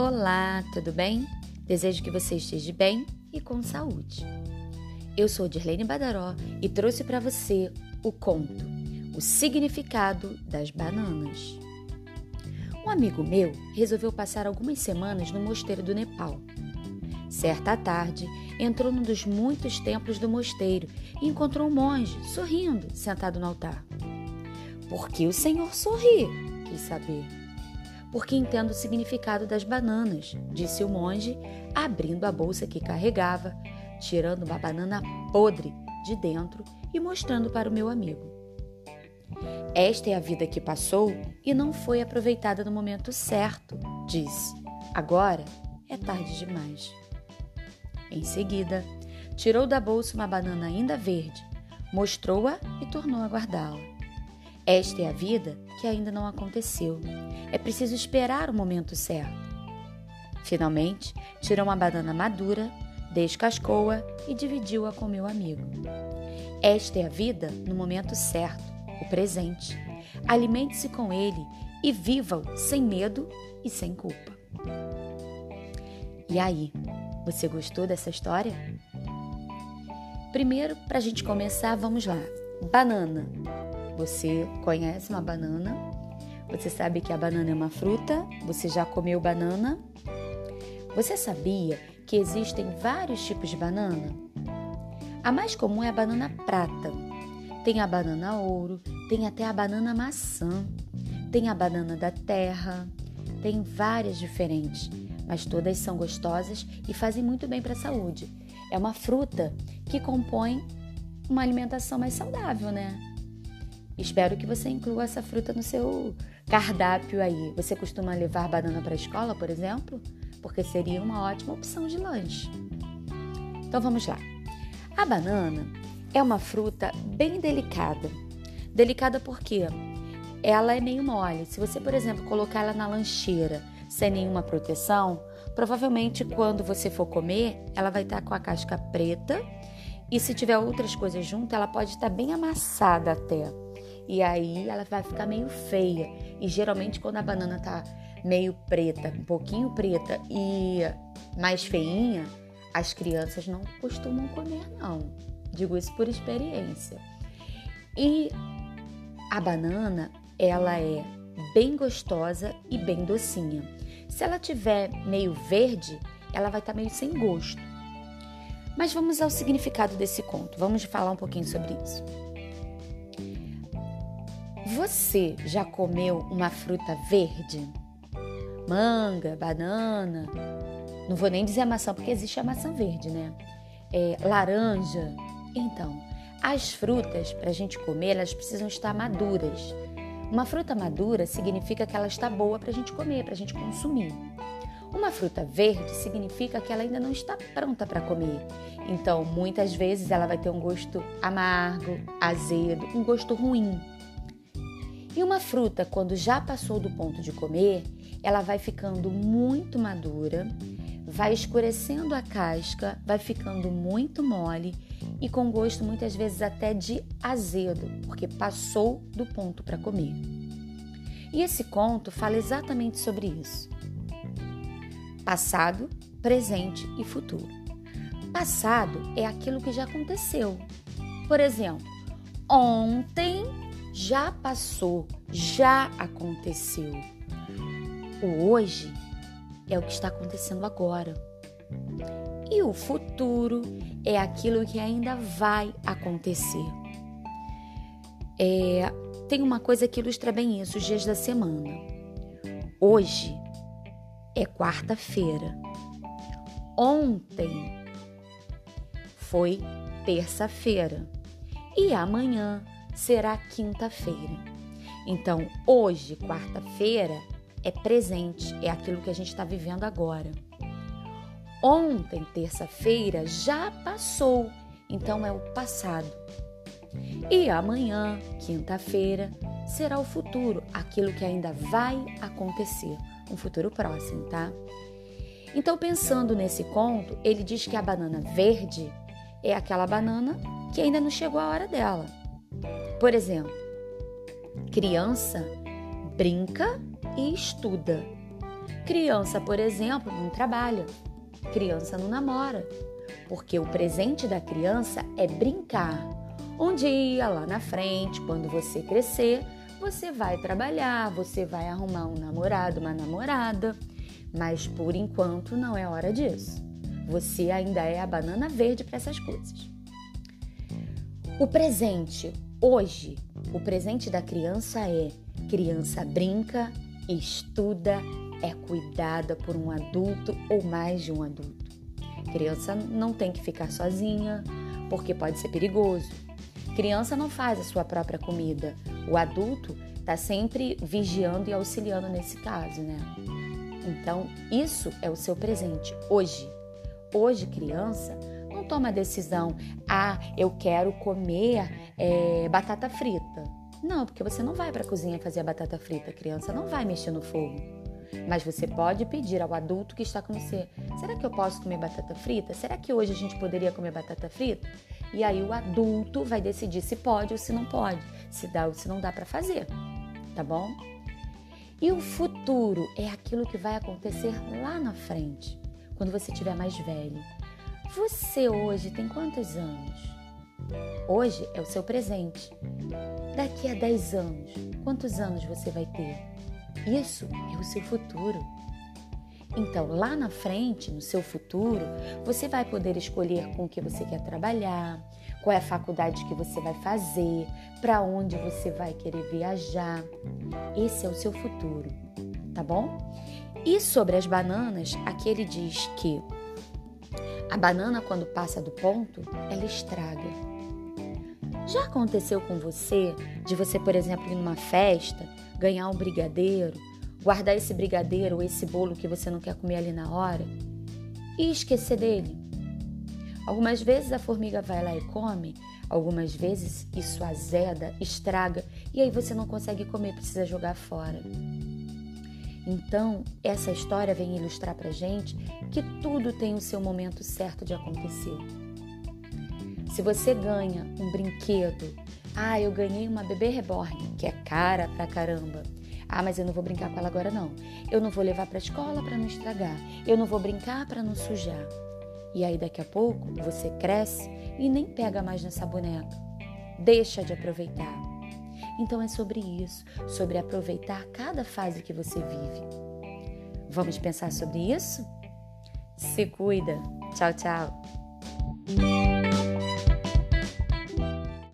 Olá, tudo bem? Desejo que você esteja bem e com saúde. Eu sou Dirlene Badaró e trouxe para você o conto O Significado das Bananas. Um amigo meu resolveu passar algumas semanas no mosteiro do Nepal. Certa tarde, entrou num dos muitos templos do mosteiro e encontrou um monge sorrindo, sentado no altar. Por que o senhor sorri? Quis saber porque entendo o significado das bananas, disse o monge, abrindo a bolsa que carregava, tirando uma banana podre de dentro e mostrando para o meu amigo. Esta é a vida que passou e não foi aproveitada no momento certo, disse. Agora é tarde demais. Em seguida, tirou da bolsa uma banana ainda verde, mostrou-a e tornou a guardá-la. Esta é a vida que ainda não aconteceu. É preciso esperar o momento certo. Finalmente, tirou uma banana madura, descascou-a e dividiu-a com meu amigo. Esta é a vida no momento certo, o presente. Alimente-se com ele e viva-o sem medo e sem culpa. E aí, você gostou dessa história? Primeiro, para a gente começar, vamos lá. Banana você conhece uma banana? Você sabe que a banana é uma fruta? Você já comeu banana? Você sabia que existem vários tipos de banana? A mais comum é a banana prata. Tem a banana ouro, tem até a banana maçã, tem a banana da terra, tem várias diferentes, mas todas são gostosas e fazem muito bem para a saúde. É uma fruta que compõe uma alimentação mais saudável, né? Espero que você inclua essa fruta no seu cardápio aí. Você costuma levar banana para a escola, por exemplo? Porque seria uma ótima opção de lanche. Então vamos lá. A banana é uma fruta bem delicada. Delicada porque ela é meio mole. Se você, por exemplo, colocar ela na lancheira sem nenhuma proteção, provavelmente quando você for comer, ela vai estar com a casca preta e se tiver outras coisas junto, ela pode estar bem amassada até. E aí ela vai ficar meio feia. E geralmente quando a banana tá meio preta, um pouquinho preta e mais feinha, as crianças não costumam comer não. Digo isso por experiência. E a banana, ela é bem gostosa e bem docinha. Se ela tiver meio verde, ela vai estar tá meio sem gosto. Mas vamos ao significado desse conto. Vamos falar um pouquinho sobre isso. Você já comeu uma fruta verde? Manga, banana. Não vou nem dizer maçã, porque existe a maçã verde, né? É, laranja. Então, as frutas, para a gente comer, elas precisam estar maduras. Uma fruta madura significa que ela está boa para a gente comer, para a gente consumir. Uma fruta verde significa que ela ainda não está pronta para comer. Então, muitas vezes ela vai ter um gosto amargo, azedo, um gosto ruim. E uma fruta, quando já passou do ponto de comer, ela vai ficando muito madura, vai escurecendo a casca, vai ficando muito mole e com gosto muitas vezes até de azedo, porque passou do ponto para comer. E esse conto fala exatamente sobre isso. Passado, presente e futuro. Passado é aquilo que já aconteceu. Por exemplo, ontem já passou, já aconteceu. O hoje é o que está acontecendo agora. E o futuro é aquilo que ainda vai acontecer. É, tem uma coisa que ilustra bem isso, os dias da semana. Hoje é quarta-feira. Ontem foi terça-feira. E amanhã será quinta-feira. Então, hoje, quarta-feira, é presente, é aquilo que a gente está vivendo agora. Ontem, terça-feira, já passou, então é o passado. E amanhã, quinta-feira, será o futuro, aquilo que ainda vai acontecer, um futuro próximo, tá? Então, pensando nesse conto, ele diz que a banana verde é aquela banana que ainda não chegou a hora dela. Por exemplo, criança brinca e estuda. Criança, por exemplo, não trabalha. Criança não namora. Porque o presente da criança é brincar. Um dia, lá na frente, quando você crescer, você vai trabalhar, você vai arrumar um namorado, uma namorada. Mas por enquanto não é hora disso. Você ainda é a banana verde para essas coisas. O presente, hoje, o presente da criança é: criança brinca, estuda, é cuidada por um adulto ou mais de um adulto. Criança não tem que ficar sozinha, porque pode ser perigoso. Criança não faz a sua própria comida. O adulto está sempre vigiando e auxiliando nesse caso, né? Então, isso é o seu presente hoje. Hoje, criança, não toma decisão, ah, eu quero comer é, batata frita. Não, porque você não vai para a cozinha fazer a batata frita, a criança não vai mexer no fogo. Mas você pode pedir ao adulto que está com você: será que eu posso comer batata frita? Será que hoje a gente poderia comer batata frita? E aí o adulto vai decidir se pode ou se não pode, se dá ou se não dá para fazer, tá bom? E o futuro é aquilo que vai acontecer lá na frente, quando você estiver mais velho. Você hoje tem quantos anos? Hoje é o seu presente. Daqui a 10 anos, quantos anos você vai ter? Isso é o seu futuro. Então, lá na frente, no seu futuro, você vai poder escolher com o que você quer trabalhar, qual é a faculdade que você vai fazer, para onde você vai querer viajar. Esse é o seu futuro, tá bom? E sobre as bananas, aqui ele diz que a banana, quando passa do ponto, ela estraga. Já aconteceu com você de você, por exemplo, ir numa festa, ganhar um brigadeiro, guardar esse brigadeiro ou esse bolo que você não quer comer ali na hora e esquecer dele? Algumas vezes a formiga vai lá e come, algumas vezes isso azeda, estraga e aí você não consegue comer, precisa jogar fora. Então, essa história vem ilustrar pra gente que tudo tem o seu momento certo de acontecer. Se você ganha um brinquedo, ah, eu ganhei uma bebê reborn, que é cara pra caramba. Ah, mas eu não vou brincar com ela agora não. Eu não vou levar para a escola para não estragar. Eu não vou brincar para não sujar. E aí daqui a pouco você cresce e nem pega mais nessa boneca. Deixa de aproveitar. Então é sobre isso, sobre aproveitar cada fase que você vive. Vamos pensar sobre isso? Se cuida. Tchau, tchau.